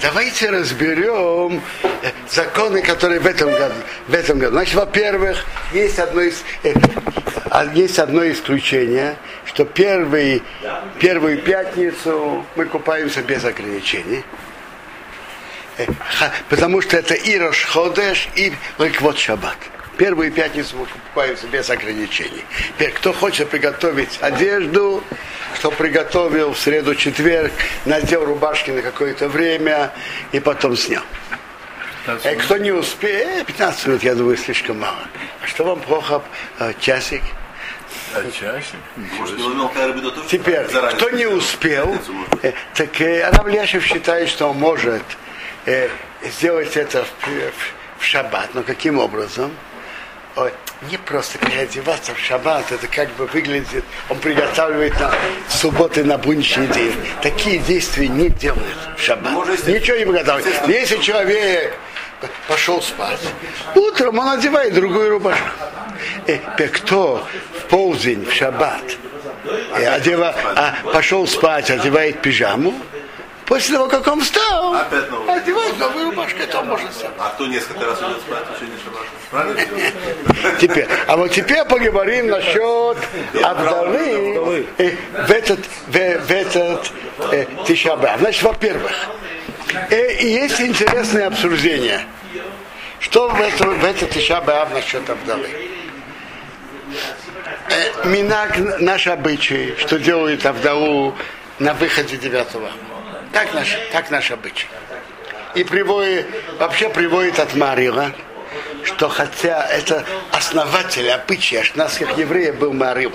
Давайте разберем э, законы, которые в этом году. В этом году. Значит, во-первых, есть одно, из, э, а, есть одно исключение, что первый, первую пятницу мы купаемся без ограничений. Э, потому что это и Рошходеш, и Ликвот Шаббат. Первую пятницу мы купаемся без ограничений. Теперь, кто хочет приготовить одежду, что приготовил в среду четверг, надел рубашки на какое-то время и потом снял. Э, кто не успеет, 15 минут, я думаю, слишком мало. А что вам плохо? Э, часик? А часик? Теперь, кто не успел, э, так э, Равляшев считает, что он может э, сделать это в, в, в шаббат. Но каким образом? Ой, не просто переодеваться в шаббат, это как бы выглядит, он приготавливает на субботы на будничный день. Такие действия не делают в шаббат. Ничего не приготавливает. Если человек пошел спать, утром он одевает другую рубашку. И э, кто в полдень, в шаббат, и э, одева, а пошел спать, одевает пижаму, После того, как он встал, Опять новый. одевает новую рубашку, это он может сам. А кто несколько раз идет спать, еще не? Правильно? Теперь, а вот теперь поговорим насчет Абдалы в этот, в, в этот э, Тишаба. Значит, во-первых, э, есть интересное обсуждение. Что в, это, в этот Тишаба насчет Абдалы? Э, Минак наш обычай, что делают Авдалу на выходе девятого. Так наш, так наш обычай. И приводит, вообще приводит от Марила, что хотя это основатель обычая ашнадских евреев был Марил,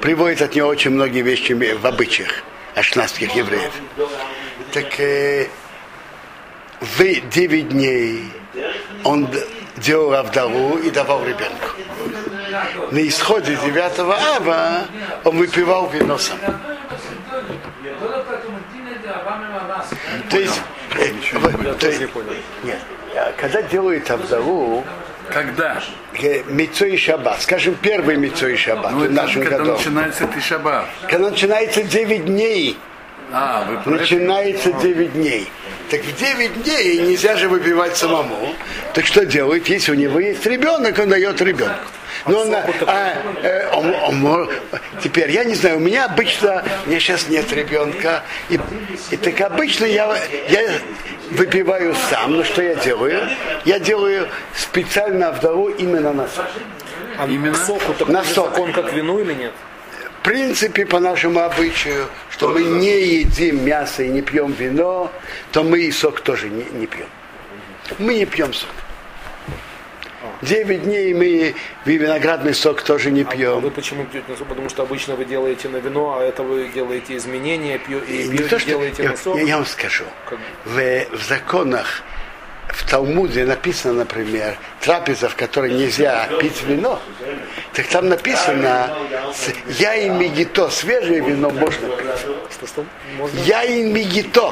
приводит от него очень многие вещи в обычаях ашнадских евреев. Так э, в 9 дней он делал Авдалу и давал ребенку. На исходе 9 ава он выпивал вино сам. То есть, э, то есть нет, когда делают Авдалу, Когда? э, Мицо и Шаббат, скажем, первый Мицо и Шаббат Ну, в нашем когда году. начинается Тишаба. Когда начинается 9 дней, А, вы начинается 9 дней. Так в 9 дней нельзя же выпивать самому. Так что делает? Если у него есть ребенок, он дает ребенку. Но он, а, э, он- он мор- теперь, я не знаю, у меня обычно, у меня сейчас нет ребенка, и, и так обычно я, я выпиваю сам, но что я делаю? Я делаю специально вдову именно на сок. А Именно? соку такой На сок. закон, как вину или нет? В принципе, по нашему обычаю, что мы не едим мясо и не пьем вино, то мы и сок тоже не, не пьем. Мы не пьем сок. Девять дней мы виноградный сок тоже не А пьем. вы почему пьете на сок? Потому что обычно вы делаете на вино, а это вы делаете изменения, пью, и И не пьете, то, что- делаете я, на сок. я- я вам скажу. Как- В, в законах, в Талмуде написано, например, трапеза, в которой нельзя пить вино, так там написано, я и мигито, свежее вино можно пить. Можно? Яин мигито.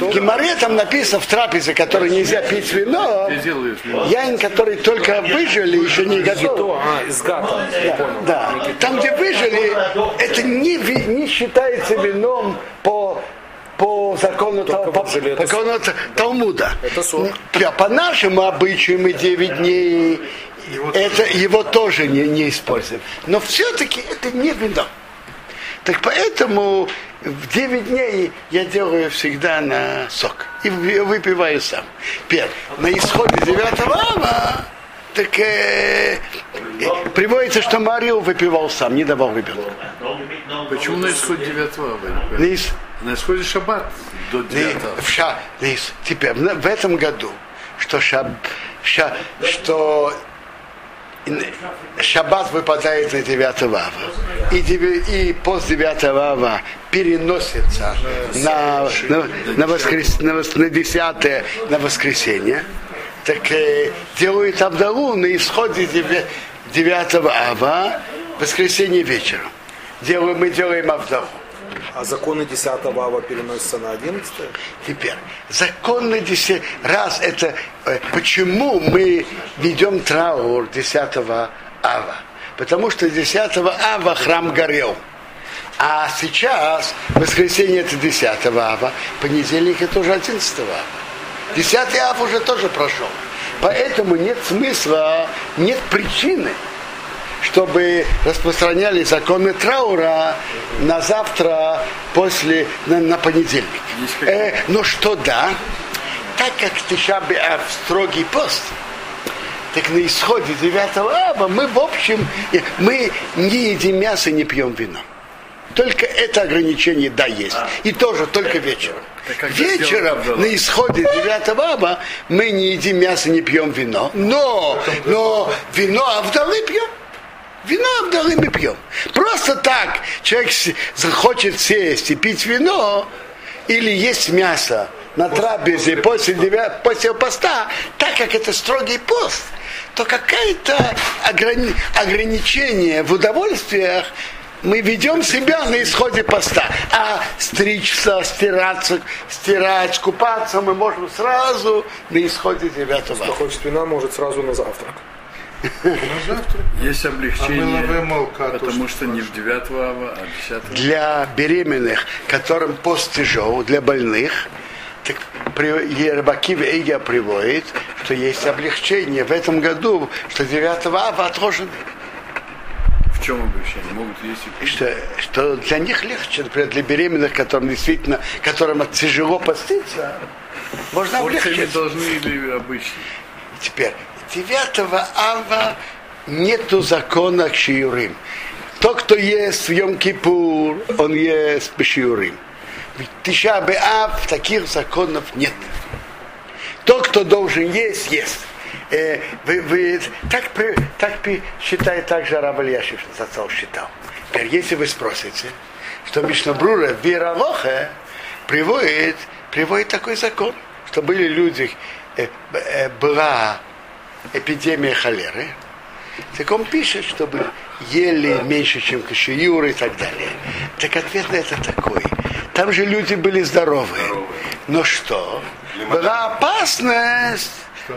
В Геморе там написано в трапезе, которой нельзя пить вино. Вино. Яин, который только выжили, еще не готов. То, а, я понял. Да, там, где выжили, это не, не считается вином по, по закону, Тал- по, это по закону Та- Талмуда. Это сок. Да, По нашему обычаю мы 9 дней, это, его тоже не, не используем. Но все-таки это не вино. Так поэтому в 9 дней я делаю всегда на сок. И вы- выпиваю сам. Первый. На исходе 9 ава так э, э, приводится, что Марил выпивал сам, не давал ребенку. Почему на исходе 9 ава? На ис- На исходе шаббат до на- 9 в, ша- теперь, в этом году, что, шаб, ша- что шаббат выпадает на 9 ава, и, и пост 9 ава переносится на, на, на, воскрес, на, на 10 на воскресенье, так э, делают Абдалу на исходе 9, 9 ава воскресенье вечером. Делаем, мы делаем Абдалу. А законы 10 ава переносятся на 11 Теперь, законно 10, раз это, э, почему мы ведем траур 10 ава? Потому что 10 ава храм горел. А сейчас воскресенье это 10 ава, понедельник это уже 11 ава. 10 ав уже тоже прошел. Поэтому нет смысла, нет причины, чтобы распространяли законы траура на завтра после, на, на понедельник. Э, но что да, так как Тишаби Ав строгий пост, так на исходе 9 аба мы, в общем, мы не едим мясо, не пьем вино. Только это ограничение, да, есть. И тоже только вечером. Вечером на исходе 9 аба мы не едим мясо, не пьем вино. Но, но вино Авдалы пьем. Вино Авдалы мы пьем. Просто так человек захочет сесть и пить вино или есть мясо на трапезе после, девя... после поста, так как это строгий пост, то какое-то ограни... ограничение в удовольствиях мы ведем себя на исходе поста. А стричься, стираться, стирать, купаться мы можем сразу на исходе девятого. Кто хочет вина, может сразу на завтрак. Есть облегчение, А потому что что не в 9 ава, а 10 Для беременных, которым пост тяжел, для больных, так Рыбакив Эйга приводит, что есть облегчение в этом году, что 9 ава отложены. В чем облегчение? Могут есть и что, что для них легче, например, для беременных, которым действительно, которым тяжело поститься, можно облегчить. должны или обычно? Теперь, 9 ава нету закона к шиюрим. Тот, кто ест в Йом-Кипур, он ест по шиюрим. Тиша Беав таких законов нет. Тот, кто должен есть, ест. Э, вы, вы, так, так считает также Раб Ильяшев, Зацал считал. Теперь, если вы спросите, что Мишнабрура Виравоха приводит, приводит такой закон, что были люди, э, э, была эпидемия холеры, так он пишет, чтобы ели меньше, чем кашиюры и так далее. Так ответ на это такой. Там же люди были здоровые. Но что? Была опасность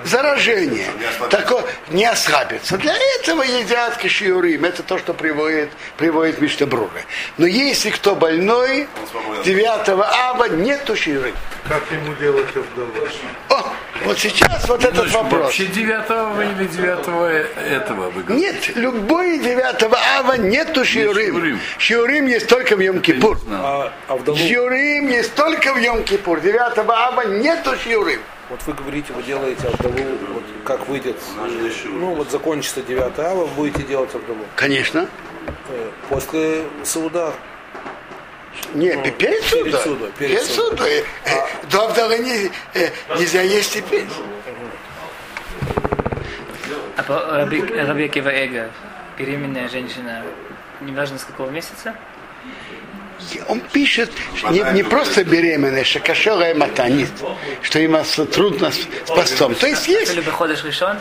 заражения. Такое не ослабиться. Для этого едят кашиюрим. Это то, что приводит, приводит Миштабрура. Но если кто больной, 9 аба нету шиюрим. Как ему делать Авдалу? О, вот сейчас вот этот вопрос. Вообще 9 ава или 9 этого вы говорите? Нет, любой 9 ава нету шиурим. шиурим. Шиурим есть только в Йом-Кипур. А, а вдову, Шиурим есть только в Йом-Кипур. 9 ава нету шиурим. Вот вы говорите, вы делаете вдову, вот как выйдет, ну вот закончится 9 ава, вы будете делать вдову. Конечно. Э, После суда. Нет, Ну, перед судом, перед судом. Э, э, До Авдала не- нельзя есть и пить. А по Раби, Раби Акива Эга, беременная женщина, неважно с какого месяца, Он пишет не, не просто беременная, что кошелая матанит, что им трудно с, с постом. То есть есть, или выходишь решен,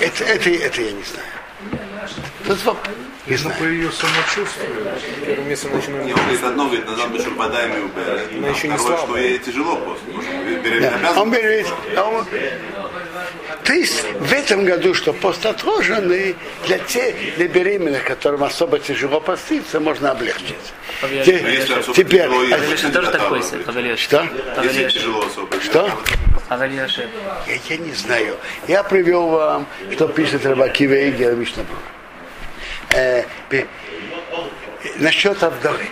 это, это, это я не знаю. Тут воп- не Ну, знаю. по ее самочувствию. Первым местом начинаем. Не, он говорит одно, говорит, назад бы шурпадаем и убирать. Она еще не слабая. что ей тяжело просто. Он берет, он- То есть в этом году, что пост отложенный, для тех, для беременных, которым особо тяжело поститься, можно облегчить. Те- Теперь, а- Леша тоже такой, что? Если тяжело особо. Что? Я, я не знаю. Я привел вам, что пишет Рыбаки Вейгер Мишнабур. Э, насчет Авдалы.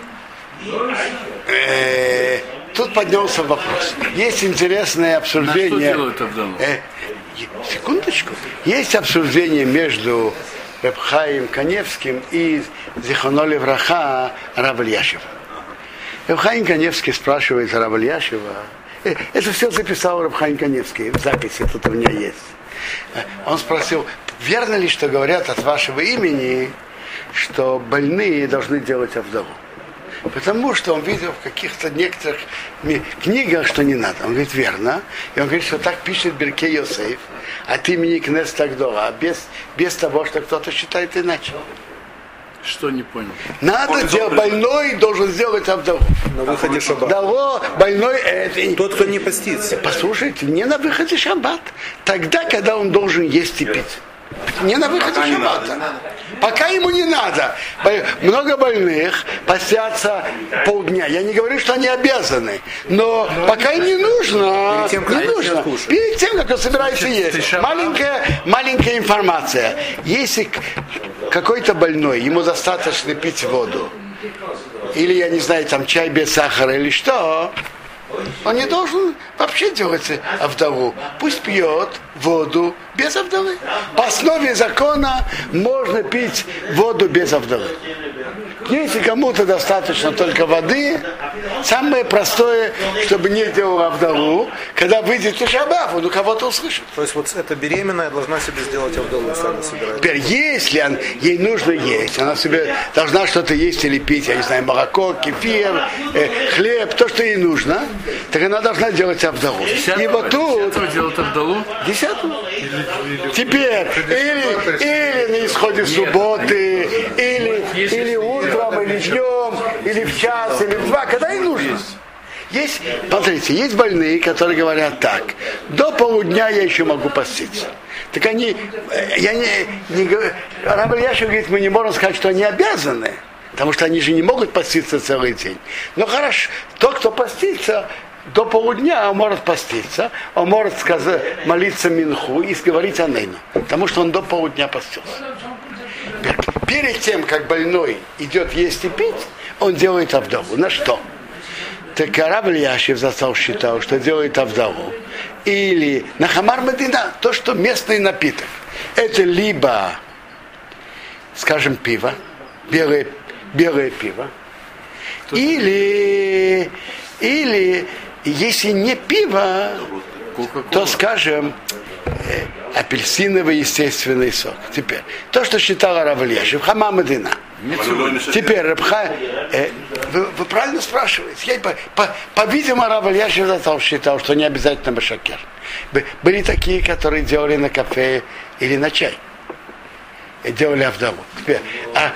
Э, тут поднялся вопрос. Есть интересное На что обсуждение. делают Авдалу? Э, секундочку. Есть обсуждение между Рабхаем Каневским и Зихоноли Враха Равальяшева. Рабхаим Каневский спрашивает Равальяшева. Э, Это все записал Рабхаим Каневский. В записи тут у меня есть. Э, Он спросил, верно ли, что говорят от вашего имени, что больные должны делать Авдалу? Потому что он видел в каких-то некоторых книгах, что не надо. Он говорит, верно. И он говорит, что так пишет Берке Йосейф от имени Кнес Тагдола, а без, без того, что кто-то считает иначе. Что не понял? Надо Он делать, больной должен сделать Авдалу. На выходе шаббат. Дало, больной это... Тот, кто не постится. Послушайте, не на выходе шаббат. Тогда, когда он должен есть и пить. Не на выходе Пока не шаббата. надо, не надо. Пока ему не надо. Много больных постятся полдня. Я не говорю, что они обязаны. Но, пока им не нужно. Перед тем, как не нужно. Перед тем, как он собирается есть. Маленькая, маленькая информация. Если какой-то больной, ему достаточно пить воду, или, я не знаю, там чай без сахара или что, он не должен вообще делать авдову. Пусть пьет воду без авдовы. По основе закона можно пить воду без авдовы. Если кому-то достаточно только воды, самое простое, чтобы не делал авдову, когда выйдет шабаф, он у кого-то услышит. То есть вот эта беременная должна себе сделать Авдалу, если она собирается. Теперь, если он- ей нужно есть, она себе должна что-то есть или пить, я не знаю, молоко, кефир, э, хлеб, то, что ей нужно, так она должна делать авдову. И вот тут делать Авдалу? Десятую? Теперь, или, или на исходе субботы, или, или утром, или днем, или в час, или в два, когда и нужно. Есть, смотрите, есть больные, которые говорят так, до полудня я еще могу поститься. Так они, э, я не, не говорю, Раб Ильяшев говорит, мы не можем сказать, что они обязаны, потому что они же не могут поститься целый день. Но хорошо, тот, кто постится, до полудня он может поститься, он может сказать, молиться Минху и говорить Анейну, потому что он до полудня постился. Перед тем, как больной идет есть и пить, он делает авдову. На что? Так араб Ильяшев застал считал, что делает авдову. Или на хамар Медина, то, что местный напиток. Это либо, скажем, пиво, белое, белое пиво, или, или, если не пиво, то, скажем, э, апельсиновый естественный сок. Теперь, то, что считал Равлешев, хамамадина. Теперь, Рабха, э, вы, вы правильно спрашиваете. Я, по, по, по-видимому, Равлешев считал, что не обязательно башакер. Бы- Были такие, которые делали на кафе или на чай. И делали авдову. Теперь, а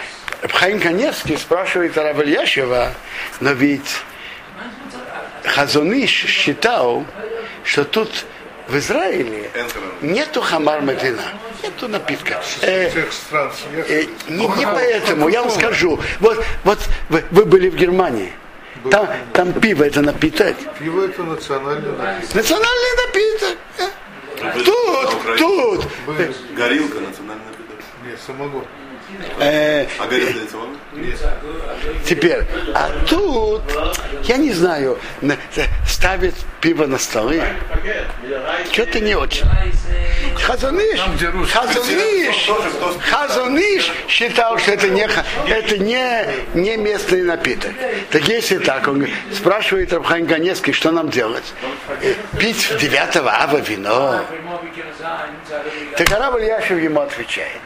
Хаим Каневский спрашивает Рава Ильяшева, но ведь Хазуныш считал, что тут в Израиле нету хамар Медина, нету напитка. Э, э, не, не поэтому, я вам скажу. Вот, вот вы, вы были в Германии. Там, там пиво это напиток. Пиво это национальный напиток. Национальный напиток. э. Тут, тут. Горилка национальная напиток. Нет, самогон. Э, А горилка это самогон? Теперь, а тут, я не знаю, на- ставят пиво на столы. Что-то не очень. Русские. Хазуныш, Хазуныш считал, что это не, это не, не местный напиток. Так если так, он спрашивает Рабхайн Ганевский, что нам делать? Э, Пить в 9 ава вино. Так Араб Ильяшев ему отвечает.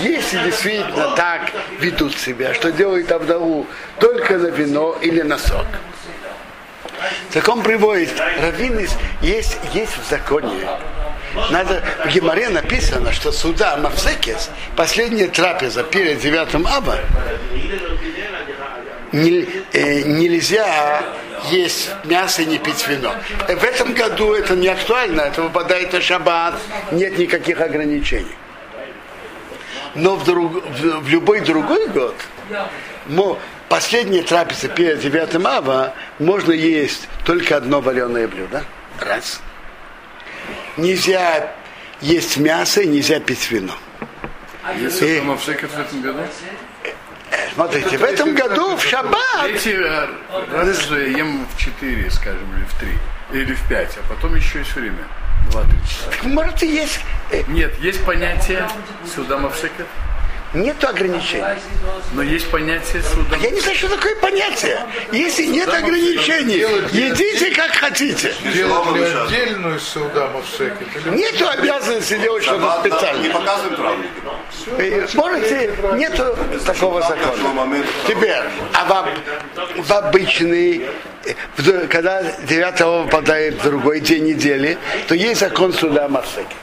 Если действительно так ведут себя, что делают Авдову только на вино или на сок, так он приводит, раввин есть, есть в законе. Надо, в Геморе написано, что суда Мавсекес, последняя трапеза перед 9 аба, не- э, нельзя есть мясо и не пить вино. Э, В этом году это не актуально, это выпадает на шаббат, нет никаких ограничений. Но в, друг- в- в любой другой год последняя трапеза перед 9 ава можно есть только одно вареное блюдо. Раз. Нельзя есть мясо и нельзя пить вино. Если И- это Мавшекет в этом году? Смотрите, в этом году в шаббат Эти э, же ем в 4, скажем, или в 3, или в 5, а потом еще есть время. 2-3 часа. может и есть. э, Нет, есть понятие суда Мавшекет, Нету ограничений. но есть понятие суда Я не знаю, что такое понятие. Если нет ограничений, едите как хотите. Делать ли отдельную саудамов шекет? Или Нету обязанности делать что-то да, Не специальное. показываем травники. Э, Можете, нету такого закона. Теперь, а в, в обычный, э, когда 9 выпадает в другой день недели, то есть закон суда Марсеки.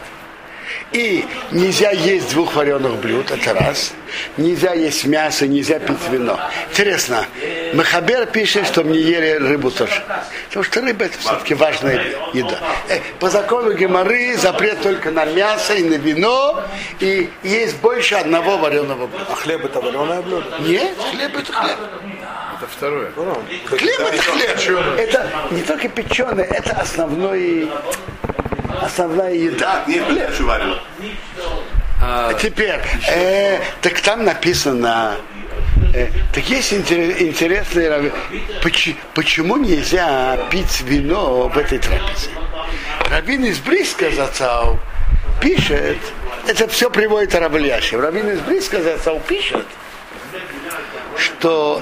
И нельзя есть двух вареных блюд, это раз. Нельзя есть мясо, нельзя пить вино. Интересно, Махабер пишет, что мне ели рыбу тоже. Потому что рыба это все-таки важная еда. Э, По закону Геморы запрет только на мясо и на вино, и есть больше одного вареного блюда. А хлеб это вареное блюдо? Нет, хлеб это хлеб. Это второе. Хлеб это хлеб. Это не только печеный, это основной, основная еда. Нет, я шуварил. А теперь, э, так там написано, э, так есть интерес- интересный, рав- поч- почему нельзя пить вино в этой трапезе? Равин из Бриска зацал пишет, это все приводит Равляшев. Равин из Бриска зацал пишет, что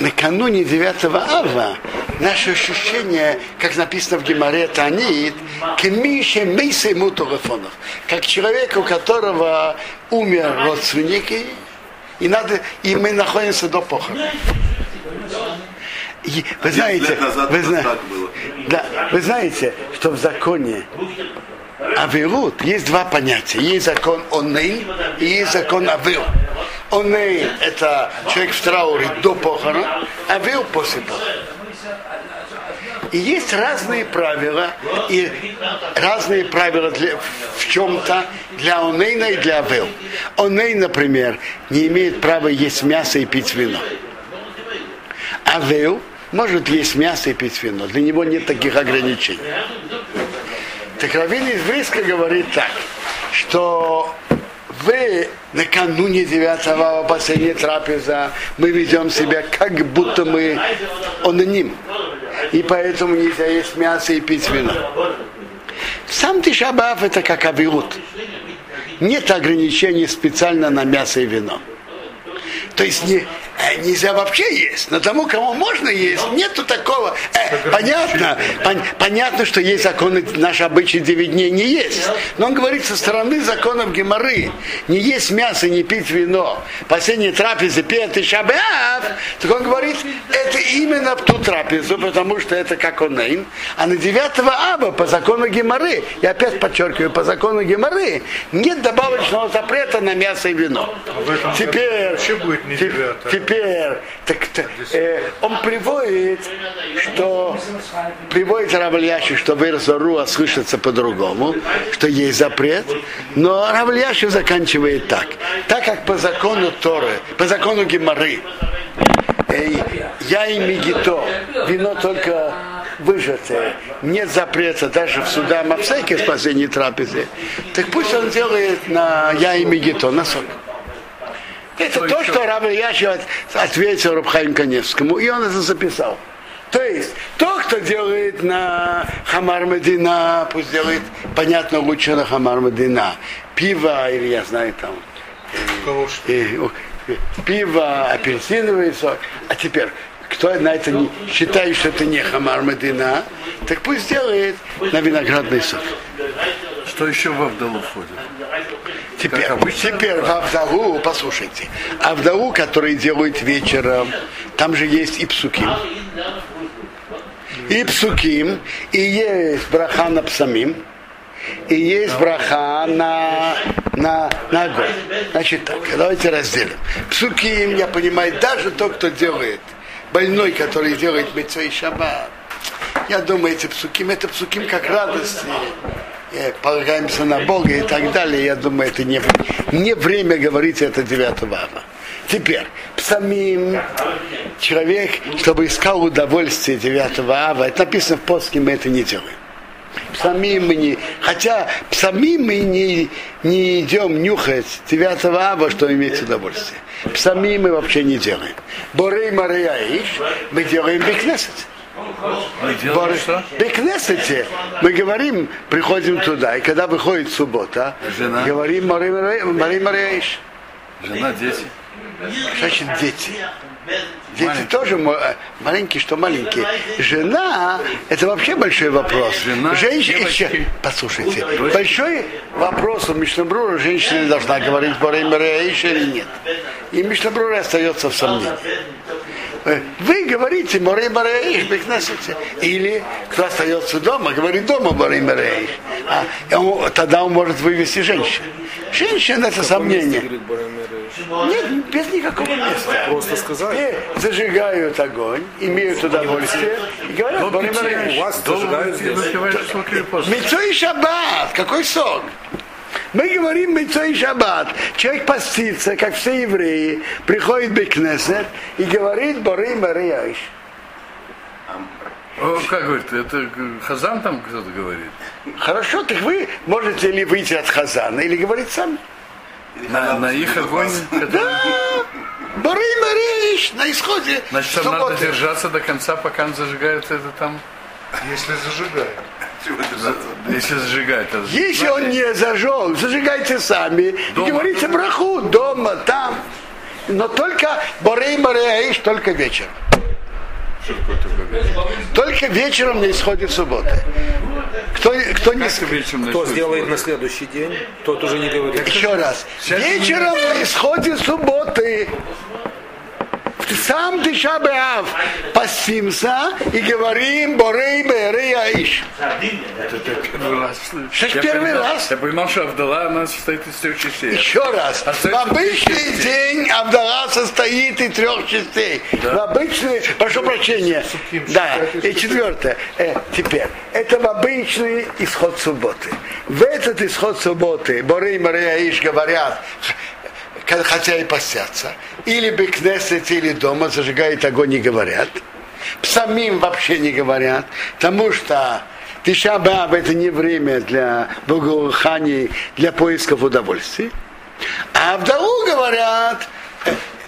накануне 9 ава наше ощущение, как написано в Геморе Танит, кемише мейсе мутугафонов, как человек, у которого умер родственники, и, надо, и мы находимся до похорон. И вы знаете, вы, зна- да, вы знаете, что в законе Аверут есть два понятия. Есть закон Онейн и есть закон Авил. Онейн – это человек в трауре до похорон, Авил – после похорон. И есть разные правила, и разные правила для, в чем-то для Онейна и для Авил. Онейн, например, не имеет права есть мясо и пить вино. Авил может есть мясо и пить вино. Для него нет таких ограничений. Так Равин из Бриска говорит так, что вы накануне 9 ава последняя трапеза, мы ведем себя как будто мы онаним. И поэтому нельзя есть мясо и пить вино. Сам Тишабаав это как авиут. Нет ограничений специально на мясо и вино. То есть не, э, нельзя вообще есть, но тому, кому можно есть, нету такого. Э, понятно, пон- понятно, что есть законы, наш обычай 9 дней не есть. Но он говорит со стороны законов Геморы. Не есть мясо, не пить вино. Последняя трапеза, пятый шаббат. Так он говорит, это именно в ту трапезу, потому что это как онейн. А на 9 аба по закону Геморы, я опять подчеркиваю, по закону Геморы, нет добавочного запрета на мясо и вино. Теперь, вообще будет не те- девятое. Теперь так, э, он приводит, что приводит Равльяши, что Верзоруа слышится по-другому, что есть запрет, но Равльяши заканчивает так. Так как по закону Торы, по закону Геморы, э, я и Мигито, вино только выжатое, нет запрета даже в суда Мавсеке с последней трапезы, так пусть он делает на я и Мигито, на сок. Это то, что Рав Ильяшев от- ответил Рабхаим Каневскому, и он это записал. То есть, то, кто делает на Хамар Медина, пусть делает, понятно, лучше на Хамар Медина. Пиво, или я знаю там, что? э, о, э, пиво, апельсиновый сок. А теперь, кто на это не считает, что это не Хамар Медина, так пусть делает на виноградный сок. Что еще в Авдалу входит? Теперь, теперь в Авдалу, послушайте, Авдалу, который делают вечером, там же есть и псуким. И псуким, и есть браха на псамим, и есть браха на, на, на огонь. Значит так, давайте разделим. Псуким, я понимаю, даже тот, кто делает, больной, который делает мецой шаббат, я думаю, эти псуким, это псуким как радости, полагаемся на Бога и так далее. Я думаю, это не, не время говорить это 9 ава. Теперь, псамим, человек, чтобы искал удовольствие 9 ава, это написано в постке, мы это не делаем. Псамим мы не, хотя псамим мы не, не идем нюхать 9 ава, что иметь удовольствие. Псамим мы вообще не делаем. Борей Марияиш мы делаем бикнесет. Что? В Кнессете мы говорим, приходим туда, и когда выходит суббота, Жена. говорим Мария Марияиш. Жена, дети. Значит, дети. Дети тоже мо- э, маленькие, что маленькие. Жена, это вообще большой вопрос. Жена, Женщина, девочки. еще- послушайте, большой вопрос у Мишнабрура, женщина должна говорить Борей Марияиш или нет. И Мишнабрура остается в сомнении. Э, вы говорите Морей Мореиш, или кто остается дома, говорит дома Морей Мореиш. А, он- тогда он может вывести женщин. Женщина это сомнение. Нет, без никакого места. Просто сказать. И зажигают огонь, имеют удовольствие и говорят Морей У Мореиш. вас зажигают здесь. и шаббат. Какой сок? Мы говорим Митцо и шаббат. Человек постится, как все евреи, приходит в Бекнесет и говорит Борей Марияиш. О, как говорит, это Хазан там кто-то говорит? Хорошо, так вы можете ли выйти от Хазана или говорить сами? На, на их огонь, который... Борей Марияиш на исходе Значит, там надо держаться до конца, пока он зажигает это там. Если зажигает. Если зажигает, это... Если он не зажег, зажигайте сами Дома. и говорите браху дома, там. Но только Борей Марияиш только такое? Только вечером на исходе субботы. Кто, кто не Кто сделает на следующий день, тот уже не говорит. Еще раз. Вечером на исходе субботы. В сам Тишабеав постимся и говорим Борей Берей Аиш. Я первый раз Я понимал- что Авдала у нас состоит из трех частей. Еще раз. В Остается обычный день Авдала состоит из трех частей. В обычный, прошу прощения, да, и четвертое. Э, теперь, это в обычный исход субботы. В этот исход субботы Борей Мария Иш говорят, хотя и постятся, или Бекнесет, или дома зажигает огонь и говорят. Самим вообще не говорят, потому что Тиша Бааб это не время для богоуханий, для поисков удовольствий. А в Дау говорят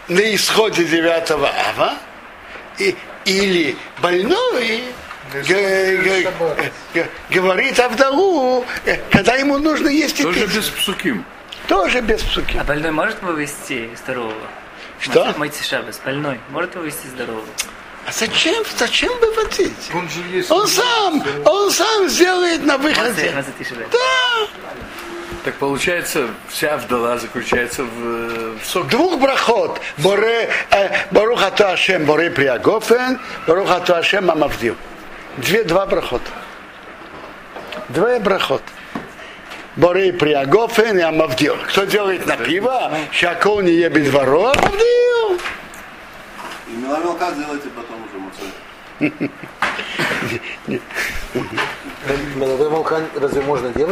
на исходе 9 ава и, или больной г- г- г- говорит Авдалу, э, когда ему нужно есть и Тоже пить. без псуким. Тоже без псуки. А больной может вывести здорового? Что? Мойти шабас. Больной может вывести здорового? А зачем, зачем выводить? Он же есть. Он сам, он сам сделает на выходе. Да. Так получается, вся Авдала заключается в, э, в соке. Двух брахот. Боре, э, Ато Ашем Боре Приагофен, Барух Ато Ашем Амавдил. Две, два брахот. Двое брахот. Боре Приагофен и Амавдил. Кто делает на пиво? Шакол не ебет дворо, Амавдил. И меломелка сделайте потом уже муцой. Молодой волкан разве можно делать?